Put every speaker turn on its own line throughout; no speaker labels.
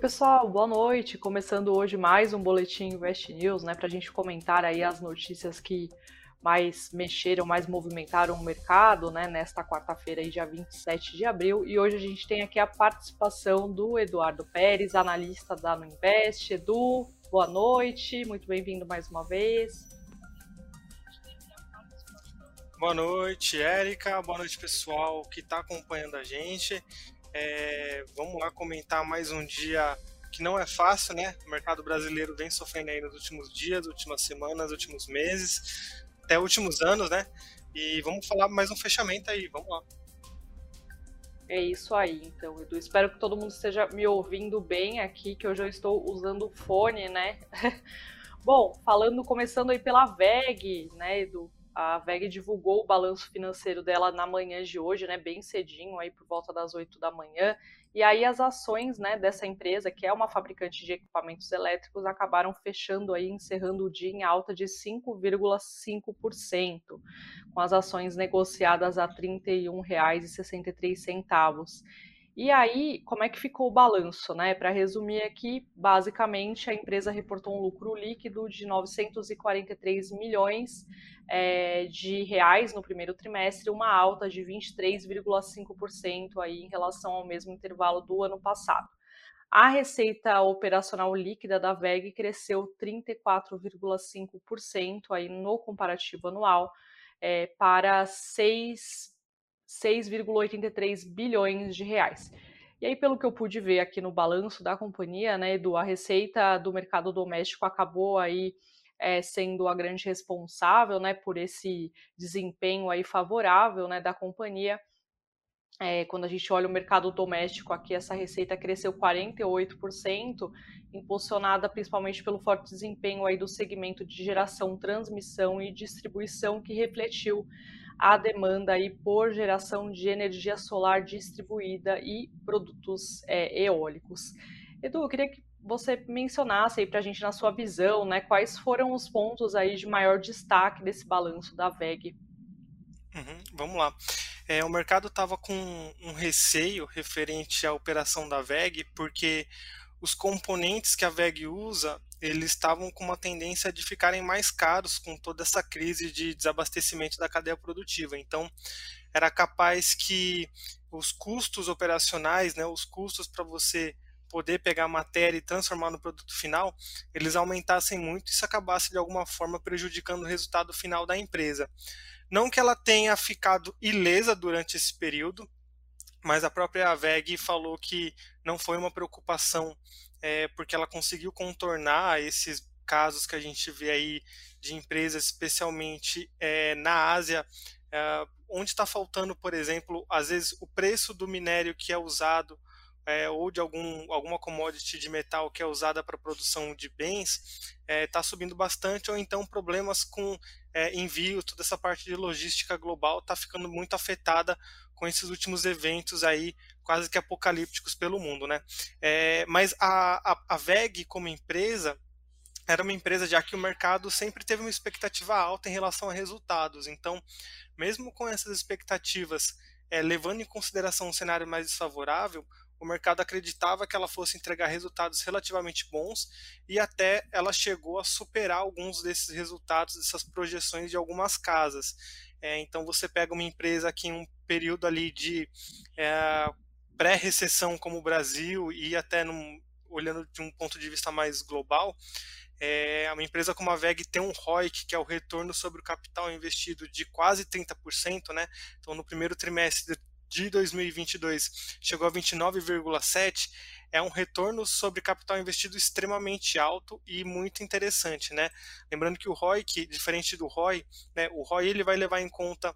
Pessoal, boa noite. Começando hoje mais um Boletim Invest News, né, para a gente comentar aí as notícias que mais mexeram, mais movimentaram o mercado, né, nesta quarta-feira, dia 27 de abril. E hoje a gente tem aqui a participação do Eduardo Pérez, analista da Nuinvest. Edu, boa noite, muito bem-vindo mais uma vez.
Boa noite, Érica. Boa noite, pessoal que está acompanhando a gente. É, vamos lá comentar mais um dia que não é fácil, né? O mercado brasileiro vem sofrendo aí nos últimos dias, últimas semanas, últimos meses, até últimos anos, né? E vamos falar mais um fechamento aí, vamos lá.
É isso aí, então, Edu. Espero que todo mundo esteja me ouvindo bem aqui, que hoje eu estou usando o fone, né? Bom, falando, começando aí pela VEG, né, Edu? A VEG divulgou o balanço financeiro dela na manhã de hoje, né, bem cedinho, aí por volta das 8 da manhã. E aí as ações né, dessa empresa, que é uma fabricante de equipamentos elétricos, acabaram fechando aí, encerrando o dia em alta de 5,5%, com as ações negociadas a R$ 31,63. E aí, como é que ficou o balanço, né? Para resumir aqui, basicamente a empresa reportou um lucro líquido de 943 milhões é, de reais no primeiro trimestre, uma alta de 23,5% aí em relação ao mesmo intervalo do ano passado. A receita operacional líquida da VEG cresceu 34,5% aí no comparativo anual é, para 6 6,83 bilhões de reais. E aí, pelo que eu pude ver aqui no balanço da companhia, né, Edu, a receita do mercado doméstico acabou aí é, sendo a grande responsável, né, por esse desempenho aí favorável, né, da companhia. É, quando a gente olha o mercado doméstico aqui, essa receita cresceu 48%, impulsionada principalmente pelo forte desempenho aí do segmento de geração, transmissão e distribuição, que refletiu a demanda aí por geração de energia solar distribuída e produtos é, eólicos. Edu, eu queria que você mencionasse aí para a gente na sua visão, né, quais foram os pontos aí de maior destaque desse balanço da VEG?
Uhum, vamos lá. É, o mercado estava com um receio referente à operação da VEG, porque os componentes que a VEG usa, eles estavam com uma tendência de ficarem mais caros com toda essa crise de desabastecimento da cadeia produtiva. Então, era capaz que os custos operacionais, né, os custos para você poder pegar a matéria e transformar no produto final, eles aumentassem muito e isso acabasse de alguma forma prejudicando o resultado final da empresa. Não que ela tenha ficado ilesa durante esse período, mas a própria VEG falou que não foi uma preocupação é, porque ela conseguiu contornar esses casos que a gente vê aí de empresas, especialmente é, na Ásia, é, onde está faltando, por exemplo, às vezes o preço do minério que é usado é, ou de algum, alguma commodity de metal que é usada para produção de bens está é, subindo bastante, ou então problemas com é, envio, toda essa parte de logística global está ficando muito afetada com esses últimos eventos aí quase que apocalípticos pelo mundo, né? É, mas a, a, a VEG como empresa era uma empresa já que o mercado sempre teve uma expectativa alta em relação a resultados. Então, mesmo com essas expectativas, é, levando em consideração um cenário mais desfavorável, o mercado acreditava que ela fosse entregar resultados relativamente bons e até ela chegou a superar alguns desses resultados, dessas projeções de algumas casas. É, então você pega uma empresa que em um período ali de é, pré-recessão como o Brasil e até num, olhando de um ponto de vista mais global, é, uma empresa como a VEG tem um ROIC, que é o retorno sobre o capital investido de quase 30%, né? Então no primeiro trimestre de 2022 chegou a 29,7, é um retorno sobre capital investido extremamente alto e muito interessante, né? Lembrando que o ROI, que diferente do ROI, né, o ROI ele vai levar em conta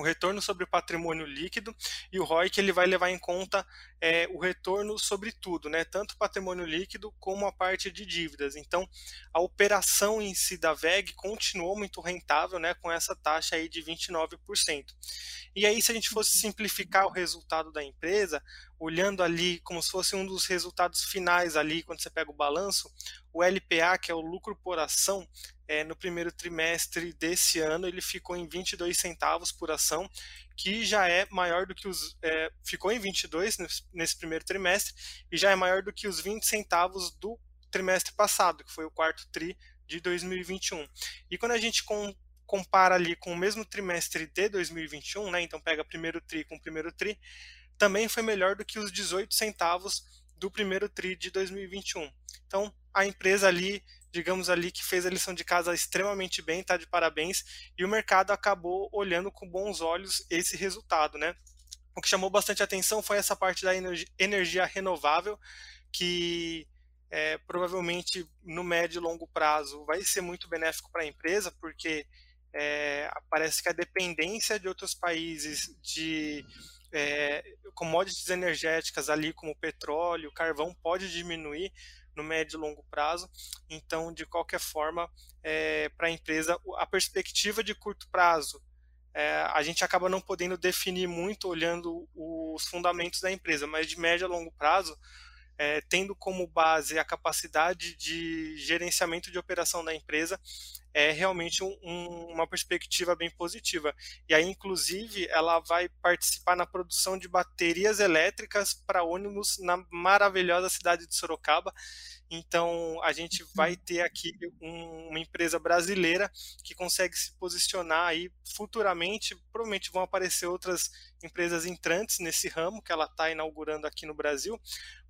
o retorno sobre o patrimônio líquido e o ROI que ele vai levar em conta é, o retorno sobre tudo, né? tanto patrimônio líquido como a parte de dívidas. Então, a operação em si da VEG continuou muito rentável né? com essa taxa aí de 29%. E aí, se a gente fosse simplificar o resultado da empresa, olhando ali como se fosse um dos resultados finais ali, quando você pega o balanço, o LPA, que é o lucro por ação, é, no primeiro trimestre desse ano ele ficou em 22 centavos por ação, que já é maior do que os. É, ficou em 22 nesse, primeiro trimestre, e já é maior do que os 20 centavos do trimestre passado, que foi o quarto TRI de 2021. E quando a gente com, compara ali com o mesmo trimestre de 2021, né, então pega primeiro TRI com primeiro TRI, também foi melhor do que os 18 centavos do primeiro TRI de 2021. Então, a empresa ali, digamos ali, que fez a lição de casa extremamente bem, está de parabéns, e o mercado acabou olhando com bons olhos esse resultado, né? O que chamou bastante atenção foi essa parte da energia renovável, que é, provavelmente no médio e longo prazo vai ser muito benéfico para a empresa, porque é, parece que a dependência de outros países de é, commodities energéticas ali como petróleo, carvão pode diminuir no médio e longo prazo. Então, de qualquer forma, é, para a empresa, a perspectiva de curto prazo, é, a gente acaba não podendo definir muito olhando os fundamentos da empresa, mas de médio a longo prazo, é, tendo como base a capacidade de gerenciamento de operação da empresa, é realmente um, um, uma perspectiva bem positiva. E aí, inclusive, ela vai participar na produção de baterias elétricas para ônibus na maravilhosa cidade de Sorocaba. Então, a gente vai ter aqui um, uma empresa brasileira que consegue se posicionar aí futuramente. Provavelmente vão aparecer outras empresas entrantes nesse ramo que ela está inaugurando aqui no Brasil,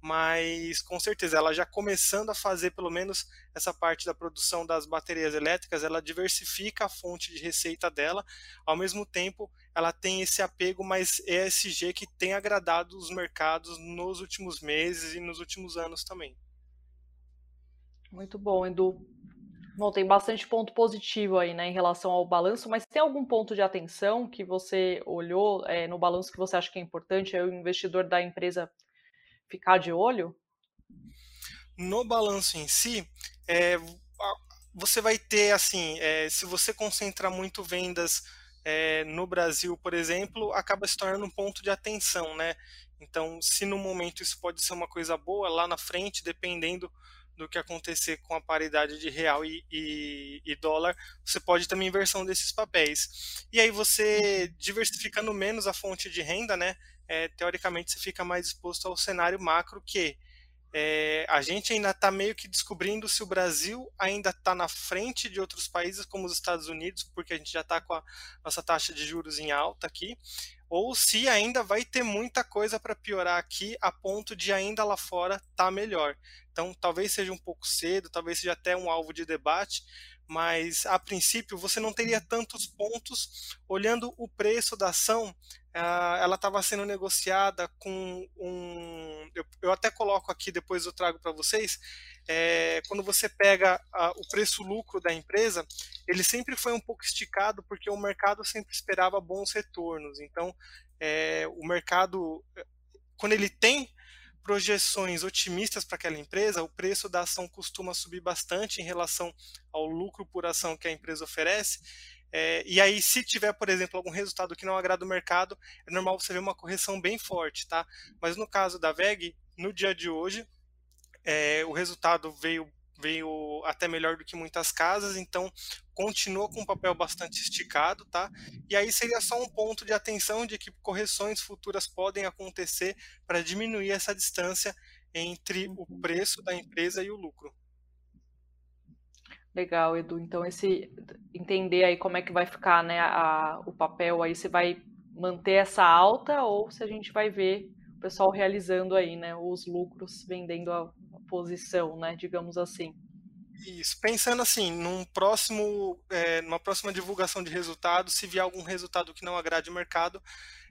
mas com certeza ela já começando a fazer pelo menos essa parte da produção das baterias elétricas, ela diversifica a fonte de receita dela, ao mesmo tempo ela tem esse apego mais ESG que tem agradado os mercados nos últimos meses e nos últimos anos também.
Muito bom, Edu. Bom, tem bastante ponto positivo aí, né, em relação ao balanço, mas tem algum ponto de atenção que você olhou é, no balanço que você acha que é importante, é o investidor da empresa ficar de olho?
No balanço em si, é, você vai ter, assim, é, se você concentra muito vendas é, no Brasil, por exemplo, acaba se tornando um ponto de atenção, né? Então, se no momento isso pode ser uma coisa boa, lá na frente, dependendo do que acontecer com a paridade de real e, e, e, dólar, você pode ter uma inversão desses papéis. E aí você diversificando menos a fonte de renda, né? É, teoricamente você fica mais exposto ao cenário macro que é, a gente ainda está meio que descobrindo se o Brasil ainda está na frente de outros países como os Estados Unidos, porque a gente já está com a nossa taxa de juros em alta aqui, ou se ainda vai ter muita coisa para piorar aqui a ponto de ainda lá fora estar tá melhor. Então, talvez seja um pouco cedo, talvez seja até um alvo de debate, mas a princípio você não teria tantos pontos olhando o preço da ação. Ah, ela estava sendo negociada com um. Eu, eu, até coloco aqui, depois eu trago para vocês. É, quando você pega o preço-lucro da empresa, ele sempre foi um pouco esticado, porque o mercado sempre esperava bons retornos. Então, é, o mercado, quando ele tem projeções otimistas para aquela empresa, o preço da ação costuma subir bastante em relação ao lucro por ação que a empresa oferece. É, e aí, se tiver, por exemplo, algum resultado que não agrada o mercado, é normal você ver uma correção bem forte, tá? Mas no caso da VEG, no dia de hoje, é, o resultado veio veio até melhor do que muitas casas, então continua com um papel bastante esticado, tá? E aí seria só um ponto de atenção de que correções futuras podem acontecer para diminuir essa distância entre o uhum. preço da empresa e o lucro.
Legal, Edu. Então esse entender aí como é que vai ficar, né, a, o papel aí, você vai manter essa alta ou se a gente vai ver o pessoal realizando aí, né, os lucros vendendo a, posição, né, digamos assim.
Isso. Pensando assim, num próximo, é, numa próxima divulgação de resultados, se vier algum resultado que não agrade o mercado,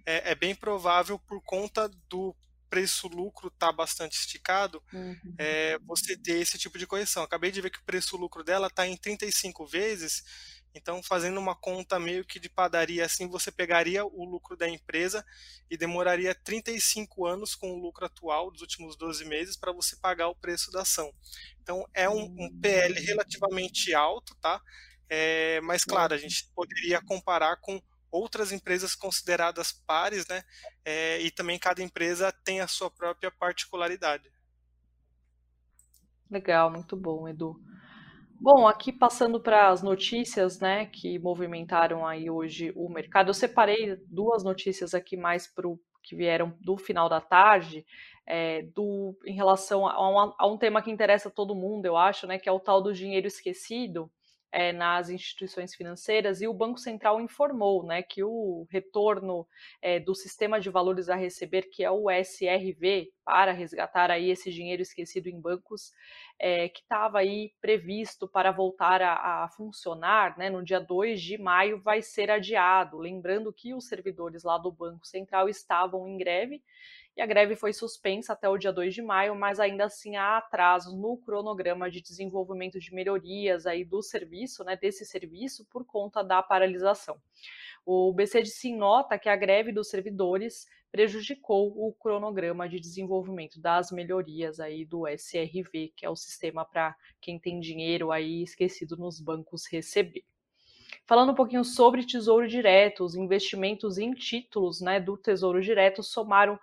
é, é bem provável por conta do preço-lucro estar tá bastante esticado, uhum. é, você ter esse tipo de correção. Acabei de ver que o preço-lucro dela está em 35 vezes então, fazendo uma conta meio que de padaria assim, você pegaria o lucro da empresa e demoraria 35 anos com o lucro atual dos últimos 12 meses para você pagar o preço da ação. Então, é um, um PL relativamente alto, tá? É, mas, claro, a gente poderia comparar com outras empresas consideradas pares, né? É, e também cada empresa tem a sua própria particularidade.
Legal, muito bom, Edu. Bom, aqui passando para as notícias, né, que movimentaram aí hoje o mercado, eu separei duas notícias aqui mais pro, que vieram do final da tarde, é, do, em relação a, a, um tema que interessa todo mundo, eu acho, né, que é o tal do dinheiro esquecido é, nas instituições financeiras e o Banco Central informou né, que o retorno é, do sistema de valores a receber, que é o SRV, para resgatar aí esse dinheiro esquecido em bancos, é, que estava aí previsto para voltar a, a funcionar né, no dia 2 de maio, vai ser adiado. Lembrando que os servidores lá do Banco Central estavam em greve e a greve foi suspensa até o dia 2 de maio, mas ainda assim há atrasos no cronograma de desenvolvimento de melhorias aí do serviço, né, desse serviço, por conta da paralisação. O BC de Sim nota que a greve dos servidores prejudicou o cronograma de desenvolvimento das melhorias aí do SRV, que é o sistema para quem tem dinheiro aí esquecido nos bancos receber. Falando um pouquinho sobre Tesouro Direto, os investimentos em títulos né, do Tesouro Direto somaram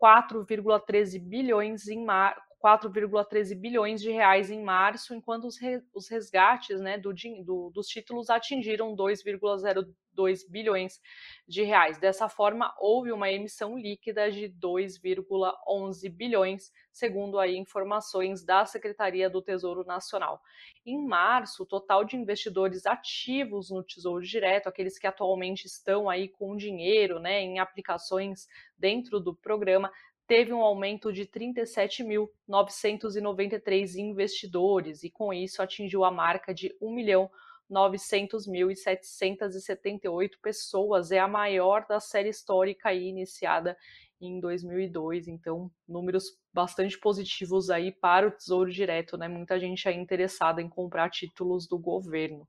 4,13 bilhões em mar... 4,13 bilhões de reais em março, enquanto os, re... os resgates né, do, do, dos títulos atingiram 2,02 bilhões de reais. Dessa forma, houve uma emissão líquida de 2,11 bilhões, segundo aí informações da Secretaria do Tesouro Nacional. Em março, o total de investidores ativos no Tesouro Direto, aqueles que atualmente estão aí com dinheiro né, em aplicações dentro do programa, teve um aumento de 37.993 investidores e com isso atingiu a marca de 1 milhão 900.778 pessoas, é a maior da série histórica aí iniciada em 2002, então números bastante positivos aí para o Tesouro Direto, né? Muita gente aí interessada em comprar títulos do governo.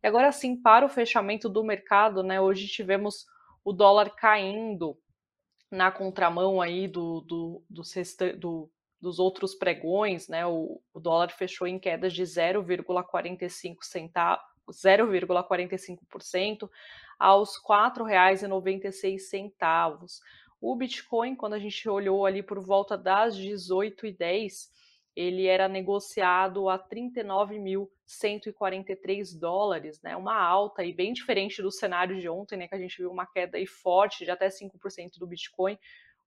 E agora sim, para o fechamento do mercado, né? Hoje tivemos o dólar caindo na contramão aí do, do, do, do dos outros pregões, né, o, o dólar fechou em quedas de 0,45 centavos, 0,45% aos R$ 4,96. O Bitcoin, quando a gente olhou ali por volta das 18h10, ele era negociado a 39.143 dólares, né? Uma alta e bem diferente do cenário de ontem, né? Que a gente viu uma queda aí forte de até 5% do Bitcoin.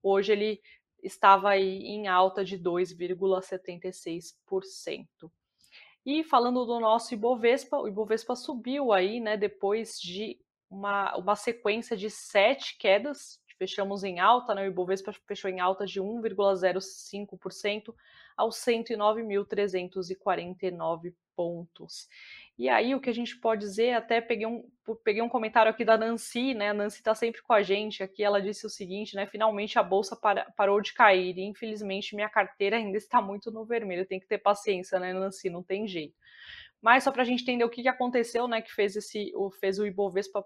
Hoje ele estava aí em alta de 2,76%. E falando do nosso Ibovespa, o Ibovespa subiu aí, né? Depois de uma, uma sequência de sete quedas, fechamos em alta, né? O Ibovespa fechou em alta de 1,05% aos 109.349 pontos. E aí, o que a gente pode dizer, até peguei um, peguei um comentário aqui da Nancy, né? A Nancy está sempre com a gente aqui. Ela disse o seguinte, né? Finalmente a bolsa para, parou de cair e infelizmente minha carteira ainda está muito no vermelho. Tem que ter paciência, né, Nancy? Não tem jeito. Mas só para a gente entender o que, que aconteceu, né? Que fez esse, fez o Ibovespa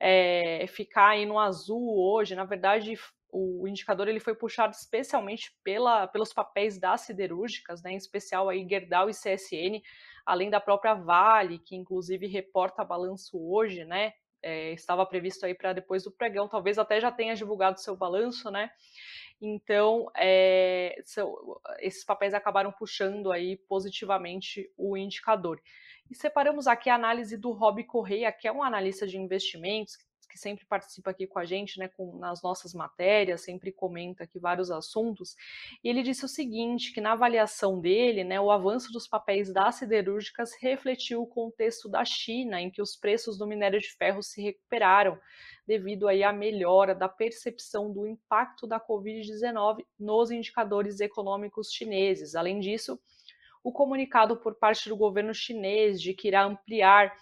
é, ficar aí no azul hoje, na verdade, o indicador ele foi puxado especialmente pela, pelos papéis das siderúrgicas, né, em especial aí Gerdau e CSN, além da própria Vale, que inclusive reporta balanço hoje, né, é, estava previsto aí para depois do pregão, talvez até já tenha divulgado seu balanço, né, então é, esses papéis acabaram puxando aí positivamente o indicador. E separamos aqui a análise do Rob Correia, que é um analista de investimentos, que sempre participa aqui com a gente, né, com, nas nossas matérias, sempre comenta aqui vários assuntos, e ele disse o seguinte, que na avaliação dele, né, o avanço dos papéis das siderúrgicas refletiu o contexto da China, em que os preços do minério de ferro se recuperaram, devido aí à melhora da percepção do impacto da Covid-19 nos indicadores econômicos chineses. Além disso, o comunicado por parte do governo chinês de que irá ampliar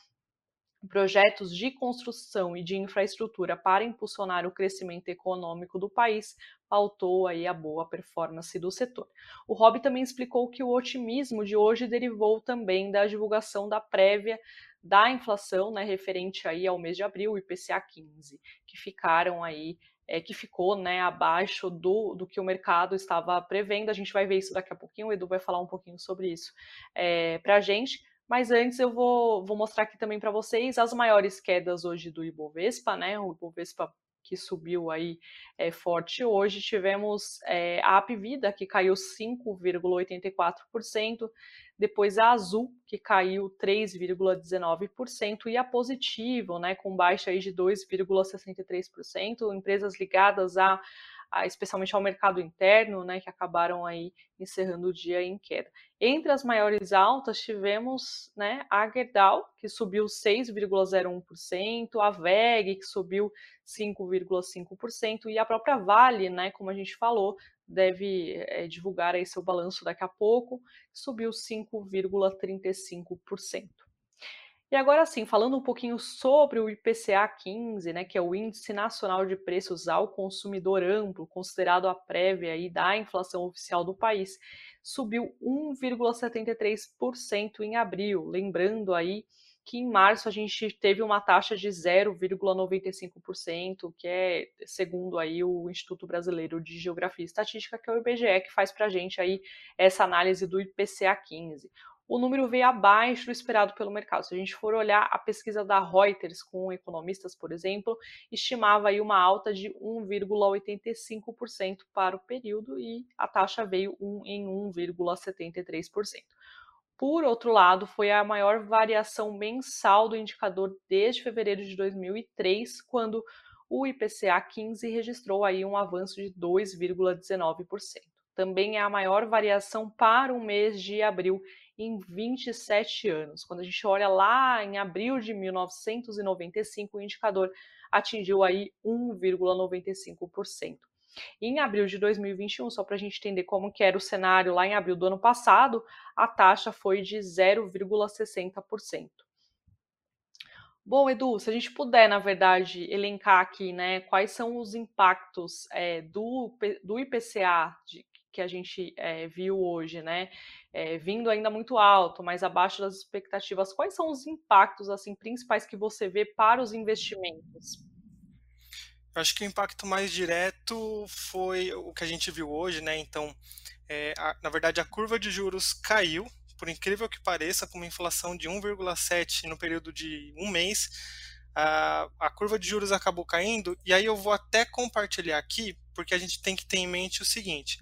projetos de construção e de infraestrutura para impulsionar o crescimento econômico do país pautou aí a boa performance do setor. O Rob também explicou que o otimismo de hoje derivou também da divulgação da prévia da inflação, né, referente aí ao mês de abril, IPCA 15, que ficaram aí é, que ficou né, abaixo do, do que o mercado estava prevendo. A gente vai ver isso daqui a pouquinho, o Edu vai falar um pouquinho sobre isso é, para a gente. Mas antes eu vou, vou mostrar aqui também para vocês as maiores quedas hoje do Ibovespa, né? O Ibovespa que subiu aí é, forte hoje. Tivemos é, a Apvida, que caiu 5,84%, depois a Azul, que caiu 3,19%, e a Positivo, né, com baixa aí de 2,63%, empresas ligadas a especialmente ao mercado interno, né, que acabaram aí encerrando o dia em queda. Entre as maiores altas tivemos, né, a Gerdau, que subiu 6,01%, a VEG, que subiu 5,5%, e a própria Vale, né, como a gente falou, deve é, divulgar aí seu balanço daqui a pouco, subiu 5,35%. E agora sim, falando um pouquinho sobre o IPCA 15, né, que é o Índice Nacional de Preços ao Consumidor Amplo, considerado a prévia aí da inflação oficial do país, subiu 1,73% em abril, lembrando aí que em março a gente teve uma taxa de 0,95%, que é segundo aí o Instituto Brasileiro de Geografia e Estatística, que é o IBGE, que faz para a gente aí essa análise do IPCA 15 o número veio abaixo do esperado pelo mercado. Se a gente for olhar a pesquisa da Reuters com economistas, por exemplo, estimava aí uma alta de 1,85% para o período e a taxa veio em 1,73%. Por outro lado, foi a maior variação mensal do indicador desde fevereiro de 2003, quando o IPCA 15 registrou aí um avanço de 2,19%. Também é a maior variação para o mês de abril em 27 anos. Quando a gente olha lá em abril de 1995, o indicador atingiu aí 1,95%. Em abril de 2021, só para a gente entender como que era o cenário lá em abril do ano passado, a taxa foi de 0,60%. Bom, Edu, se a gente puder, na verdade, elencar aqui, né, quais são os impactos é, do, do IPCA de, que a gente é, viu hoje, né, é, vindo ainda muito alto, mas abaixo das expectativas, quais são os impactos assim principais que você vê para os investimentos?
Eu acho que o impacto mais direto foi o que a gente viu hoje, né? Então, é, a, na verdade, a curva de juros caiu, por incrível que pareça, com uma inflação de 1,7 no período de um mês. A, a curva de juros acabou caindo, e aí eu vou até compartilhar aqui, porque a gente tem que ter em mente o seguinte: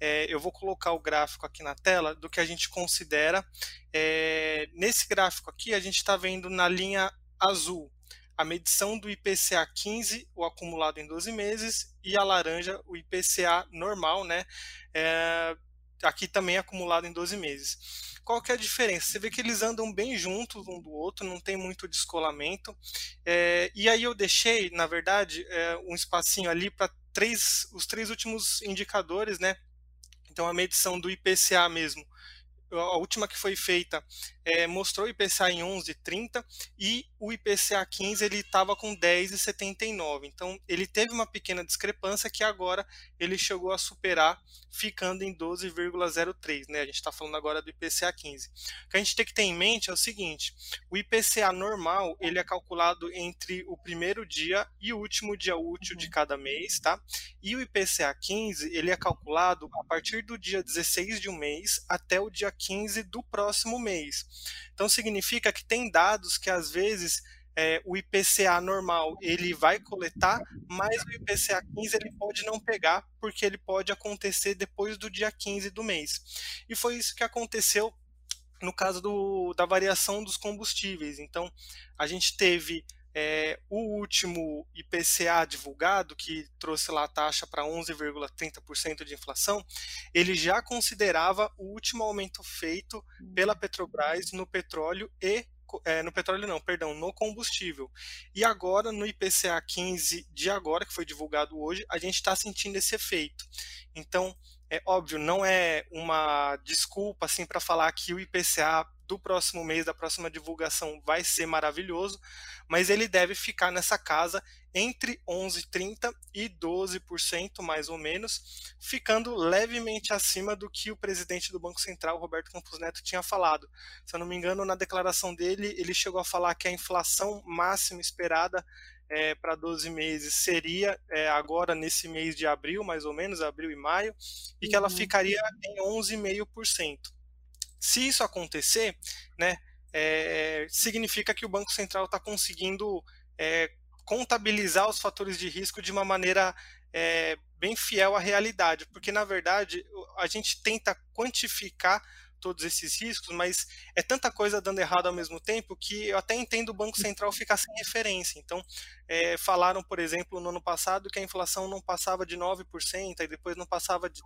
é, eu vou colocar o gráfico aqui na tela do que a gente considera. É, nesse gráfico aqui, a gente está vendo na linha azul a medição do IPCA 15, o acumulado em 12 meses, e a laranja, o IPCA normal, né? É, aqui também acumulado em 12 meses. Qual que é a diferença? Você vê que eles andam bem juntos um do outro, não tem muito descolamento. É, e aí eu deixei, na verdade, é, um espacinho ali para três, os três últimos indicadores, né? Então a medição do IPCA mesmo, a última que foi feita é, mostrou o IPCA em 11,30 e o IPCA 15 ele estava com 10,79. Então ele teve uma pequena discrepância que agora ele chegou a superar, ficando em 12,03. Né? A gente está falando agora do IPCA 15. O que a gente tem que ter em mente é o seguinte: o IPCA normal ele é calculado entre o primeiro dia e o último dia útil de uhum. cada mês, tá? E o IPCA 15 ele é calculado a partir do dia 16 de um mês até o dia 15 do próximo mês. Então significa que tem dados que às vezes é, o IPCA normal ele vai coletar, mas o IPCA 15 ele pode não pegar, porque ele pode acontecer depois do dia 15 do mês. E foi isso que aconteceu no caso do, da variação dos combustíveis. Então, a gente teve é, o último IPCA divulgado, que trouxe lá a taxa para 11,30% de inflação, ele já considerava o último aumento feito pela Petrobras no petróleo e é, no petróleo não, perdão, no combustível. E agora, no IPCA 15 de agora, que foi divulgado hoje, a gente está sentindo esse efeito. Então, é óbvio, não é uma desculpa assim para falar que o IPCA do próximo mês, da próxima divulgação, vai ser maravilhoso, mas ele deve ficar nessa casa entre 11,30% e 12%, mais ou menos, ficando levemente acima do que o presidente do Banco Central, Roberto Campos Neto, tinha falado. Se eu não me engano, na declaração dele, ele chegou a falar que a inflação máxima esperada é, para 12 meses seria é, agora nesse mês de abril, mais ou menos, abril e maio, e que ela uhum. ficaria em 11,5%. Se isso acontecer, né, é, significa que o Banco Central está conseguindo é, contabilizar os fatores de risco de uma maneira é, bem fiel à realidade, porque na verdade a gente tenta quantificar todos esses riscos, mas é tanta coisa dando errado ao mesmo tempo que eu até entendo o Banco Central ficar sem referência. Então, é, falaram, por exemplo, no ano passado que a inflação não passava de 9%, e depois não passava de,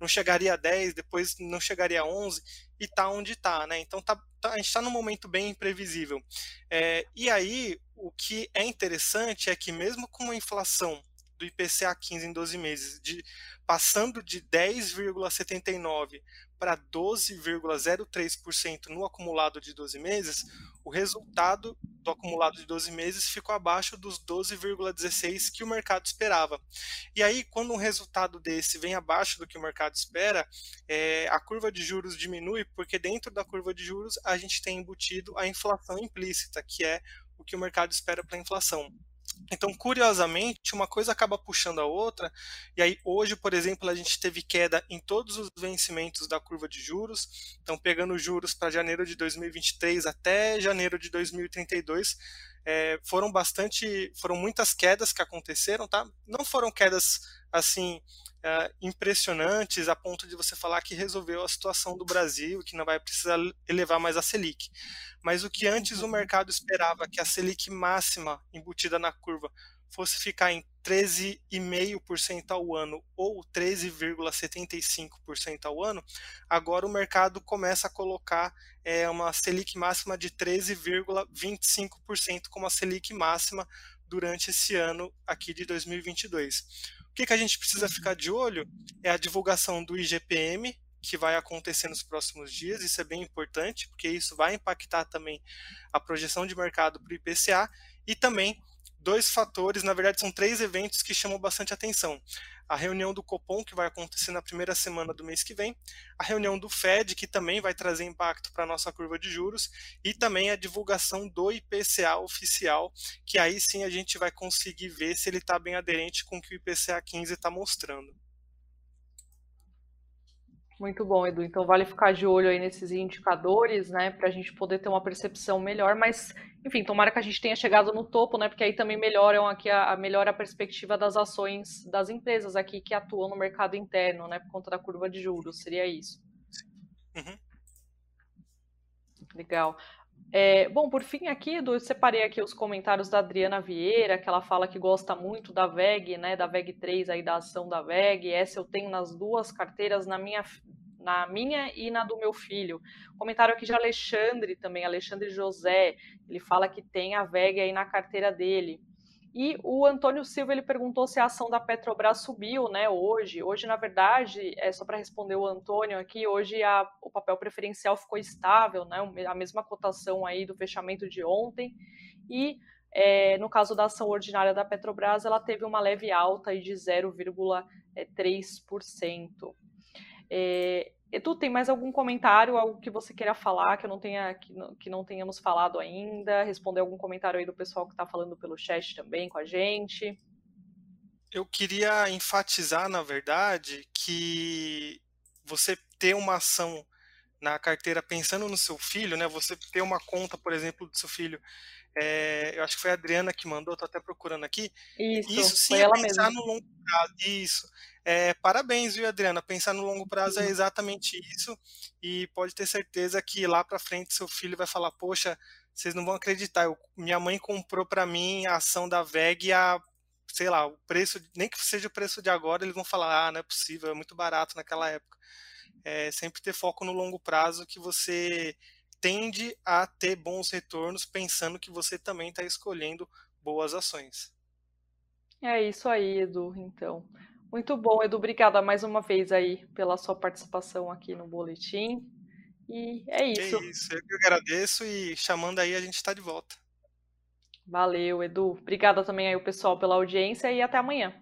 não chegaria a 10%, depois não chegaria a 11%, e está onde está, né? Então, tá, tá, a gente está num momento bem imprevisível. É, e aí, o que é interessante é que mesmo com uma inflação do IPCA 15 em 12 meses, de, passando de 10,79 para 12,03% no acumulado de 12 meses, o resultado do acumulado de 12 meses ficou abaixo dos 12,16 que o mercado esperava. E aí, quando um resultado desse vem abaixo do que o mercado espera, é, a curva de juros diminui, porque dentro da curva de juros a gente tem embutido a inflação implícita, que é o que o mercado espera para a inflação. Então, curiosamente, uma coisa acaba puxando a outra, e aí hoje, por exemplo, a gente teve queda em todos os vencimentos da curva de juros. Então, pegando juros para janeiro de 2023 até janeiro de 2032, é, foram bastante, foram muitas quedas que aconteceram, tá? Não foram quedas assim é, impressionantes a ponto de você falar que resolveu a situação do Brasil, que não vai precisar elevar mais a Selic. Mas o que antes o mercado esperava que a Selic máxima embutida na curva fosse ficar em 13,5% ao ano ou 13,75% ao ano, agora o mercado começa a colocar é, uma Selic máxima de 13,25% como a Selic máxima durante esse ano aqui de 2022. O que, que a gente precisa uhum. ficar de olho é a divulgação do IGPM, que vai acontecer nos próximos dias, isso é bem importante, porque isso vai impactar também a projeção de mercado para o IPCA, e também dois fatores, na verdade são três eventos que chamam bastante atenção. A reunião do Copom, que vai acontecer na primeira semana do mês que vem, a reunião do Fed, que também vai trazer impacto para a nossa curva de juros, e também a divulgação do IPCA oficial, que aí sim a gente vai conseguir ver se ele está bem aderente com o que o IPCA 15 está mostrando.
Muito bom, Edu. Então vale ficar de olho aí nesses indicadores, né, para a gente poder ter uma percepção melhor. Mas, enfim, tomara que a gente tenha chegado no topo, né, porque aí também melhoram aqui a, a melhora a perspectiva das ações das empresas aqui que atuam no mercado interno, né, por conta da curva de juros. Seria isso. Uhum. Legal. É, bom, por fim aqui, eu separei aqui os comentários da Adriana Vieira, que ela fala que gosta muito da VEG, né, da VEG 3 aí, da ação da VEG, essa eu tenho nas duas carteiras, na minha, na minha e na do meu filho. Comentário aqui de Alexandre também, Alexandre José, ele fala que tem a VEG aí na carteira dele. E o Antônio Silva ele perguntou se a ação da Petrobras subiu, né, hoje. Hoje, na verdade, é só para responder o Antônio aqui, hoje a, o papel preferencial ficou estável, né, a mesma cotação aí do fechamento de ontem. E é, no caso da ação ordinária da Petrobras, ela teve uma leve alta aí de 0,3%. É, Edu, tem mais algum comentário, algo que você queira falar que eu não tenha que não, que não tenhamos falado ainda? Responder algum comentário aí do pessoal que está falando pelo chat também com a gente?
Eu queria enfatizar, na verdade, que você ter uma ação na carteira pensando no seu filho, né? Você ter uma conta, por exemplo, do seu filho. É, eu acho que foi a Adriana que mandou, estou até procurando aqui.
Isso,
isso
sim é pensar
mesmo. no longo prazo. Isso. É, parabéns, viu, Adriana? Pensar no longo prazo é exatamente isso. E pode ter certeza que lá para frente seu filho vai falar: Poxa, vocês não vão acreditar. Eu, minha mãe comprou para mim a ação da VEG a, sei lá, o preço, nem que seja o preço de agora, eles vão falar: Ah, não é possível, é muito barato naquela época. É sempre ter foco no longo prazo que você tende a ter bons retornos pensando que você também está escolhendo boas ações.
É isso aí, Edu. Então, muito bom, Edu. Obrigada mais uma vez aí pela sua participação aqui no boletim. E é isso.
É isso, eu que agradeço e chamando aí a gente está de volta.
Valeu, Edu. Obrigada também aí o pessoal pela audiência e até amanhã.